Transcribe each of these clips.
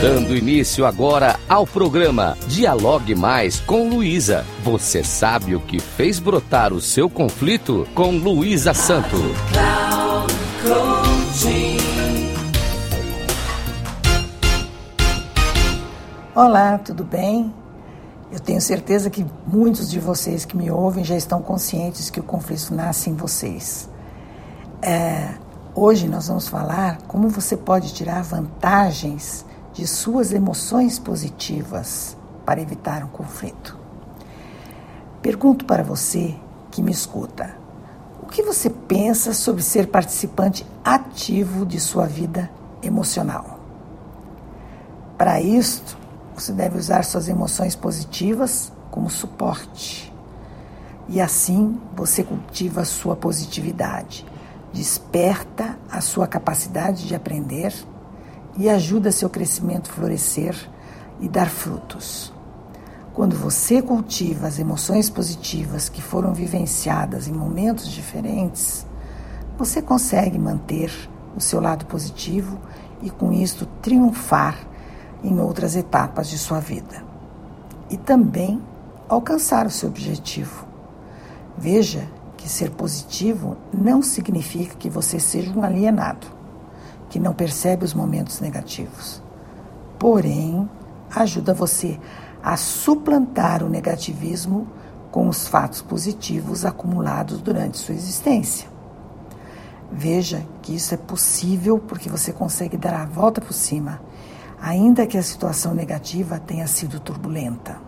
Dando início agora ao programa Dialogue Mais com Luísa. Você sabe o que fez brotar o seu conflito com Luísa Santo. Olá, tudo bem? Eu tenho certeza que muitos de vocês que me ouvem já estão conscientes que o conflito nasce em vocês. É, hoje nós vamos falar como você pode tirar vantagens de suas emoções positivas para evitar um conflito. Pergunto para você que me escuta: o que você pensa sobre ser participante ativo de sua vida emocional? Para isto, você deve usar suas emoções positivas como suporte. E assim você cultiva sua positividade, desperta a sua capacidade de aprender e ajuda seu crescimento a florescer e dar frutos. Quando você cultiva as emoções positivas que foram vivenciadas em momentos diferentes, você consegue manter o seu lado positivo e com isto triunfar em outras etapas de sua vida. E também alcançar o seu objetivo. Veja que ser positivo não significa que você seja um alienado, que não percebe os momentos negativos. Porém, ajuda você a suplantar o negativismo com os fatos positivos acumulados durante sua existência. Veja que isso é possível porque você consegue dar a volta por cima ainda que a situação negativa tenha sido turbulenta.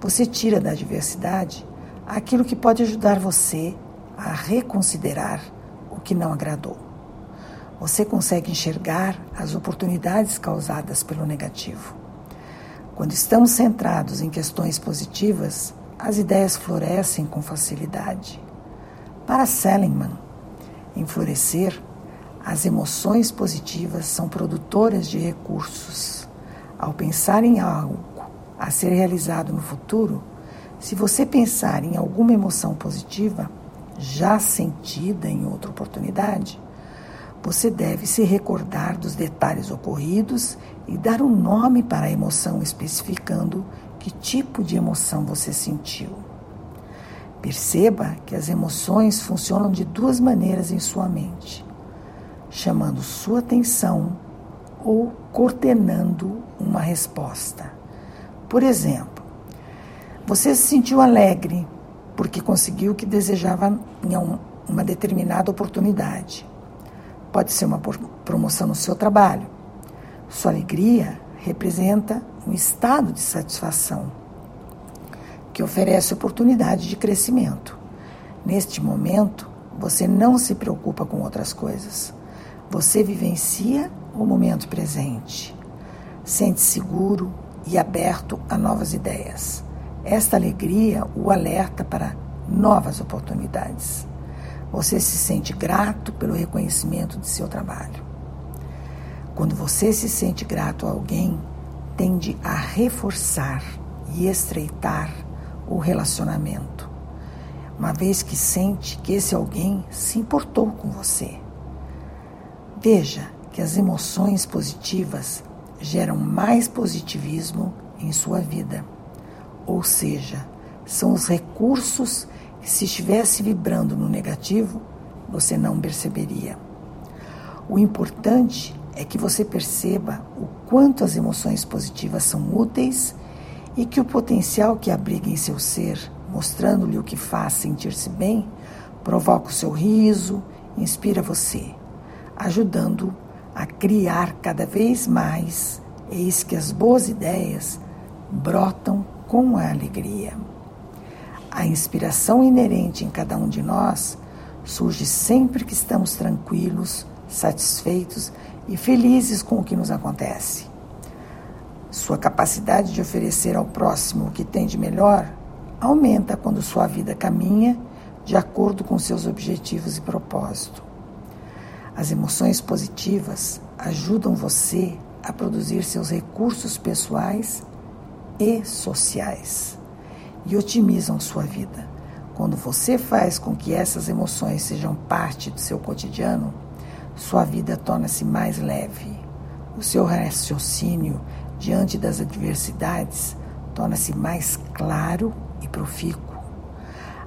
Você tira da adversidade aquilo que pode ajudar você a reconsiderar o que não agradou. Você consegue enxergar as oportunidades causadas pelo negativo. Quando estamos centrados em questões positivas, as ideias florescem com facilidade. Para Seligman, enflorescer as emoções positivas são produtoras de recursos. Ao pensar em algo a ser realizado no futuro, se você pensar em alguma emoção positiva já sentida em outra oportunidade, você deve se recordar dos detalhes ocorridos e dar um nome para a emoção, especificando que tipo de emoção você sentiu. Perceba que as emoções funcionam de duas maneiras em sua mente chamando sua atenção ou coordenando uma resposta. Por exemplo, você se sentiu alegre porque conseguiu o que desejava em uma determinada oportunidade. Pode ser uma promoção no seu trabalho. Sua alegria representa um estado de satisfação que oferece oportunidade de crescimento. Neste momento, você não se preocupa com outras coisas. Você vivencia o momento presente. Sente seguro e aberto a novas ideias. Esta alegria o alerta para novas oportunidades. Você se sente grato pelo reconhecimento de seu trabalho. Quando você se sente grato a alguém, tende a reforçar e estreitar o relacionamento, uma vez que sente que esse alguém se importou com você. Veja que as emoções positivas geram mais positivismo em sua vida. Ou seja, são os recursos que, se estivesse vibrando no negativo, você não perceberia. O importante é que você perceba o quanto as emoções positivas são úteis e que o potencial que abriga em seu ser, mostrando-lhe o que faz sentir-se bem, provoca o seu riso, inspira você ajudando a criar cada vez mais, eis que as boas ideias brotam com a alegria. A inspiração inerente em cada um de nós surge sempre que estamos tranquilos, satisfeitos e felizes com o que nos acontece. Sua capacidade de oferecer ao próximo o que tem de melhor aumenta quando sua vida caminha de acordo com seus objetivos e propósito. As emoções positivas ajudam você a produzir seus recursos pessoais e sociais e otimizam sua vida. Quando você faz com que essas emoções sejam parte do seu cotidiano, sua vida torna-se mais leve. O seu raciocínio diante das adversidades torna-se mais claro e profícuo.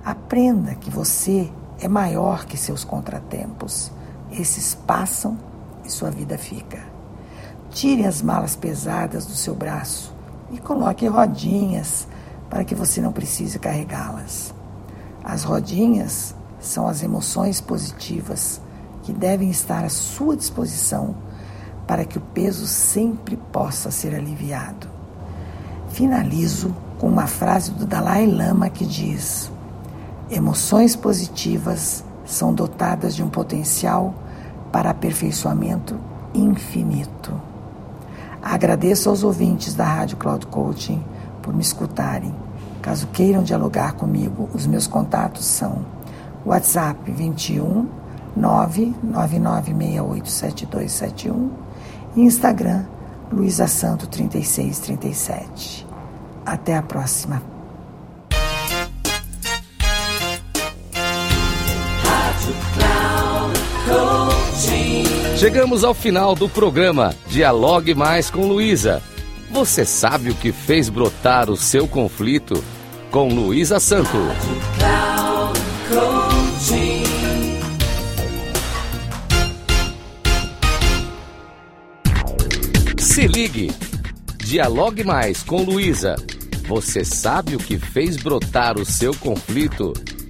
Aprenda que você é maior que seus contratempos. Esses passam e sua vida fica. Tire as malas pesadas do seu braço e coloque rodinhas para que você não precise carregá-las. As rodinhas são as emoções positivas que devem estar à sua disposição para que o peso sempre possa ser aliviado. Finalizo com uma frase do Dalai Lama que diz: Emoções positivas são dotadas de um potencial para aperfeiçoamento infinito. Agradeço aos ouvintes da Rádio Cloud Coaching por me escutarem. Caso queiram dialogar comigo, os meus contatos são WhatsApp 21 999687271 e Instagram Luísa Santo 3637. Até a próxima. Chegamos ao final do programa Dialogue Mais com Luísa. Você sabe o que fez brotar o seu conflito? Com Luísa Santo. Se ligue. Dialogue mais com Luísa. Você sabe o que fez brotar o seu conflito?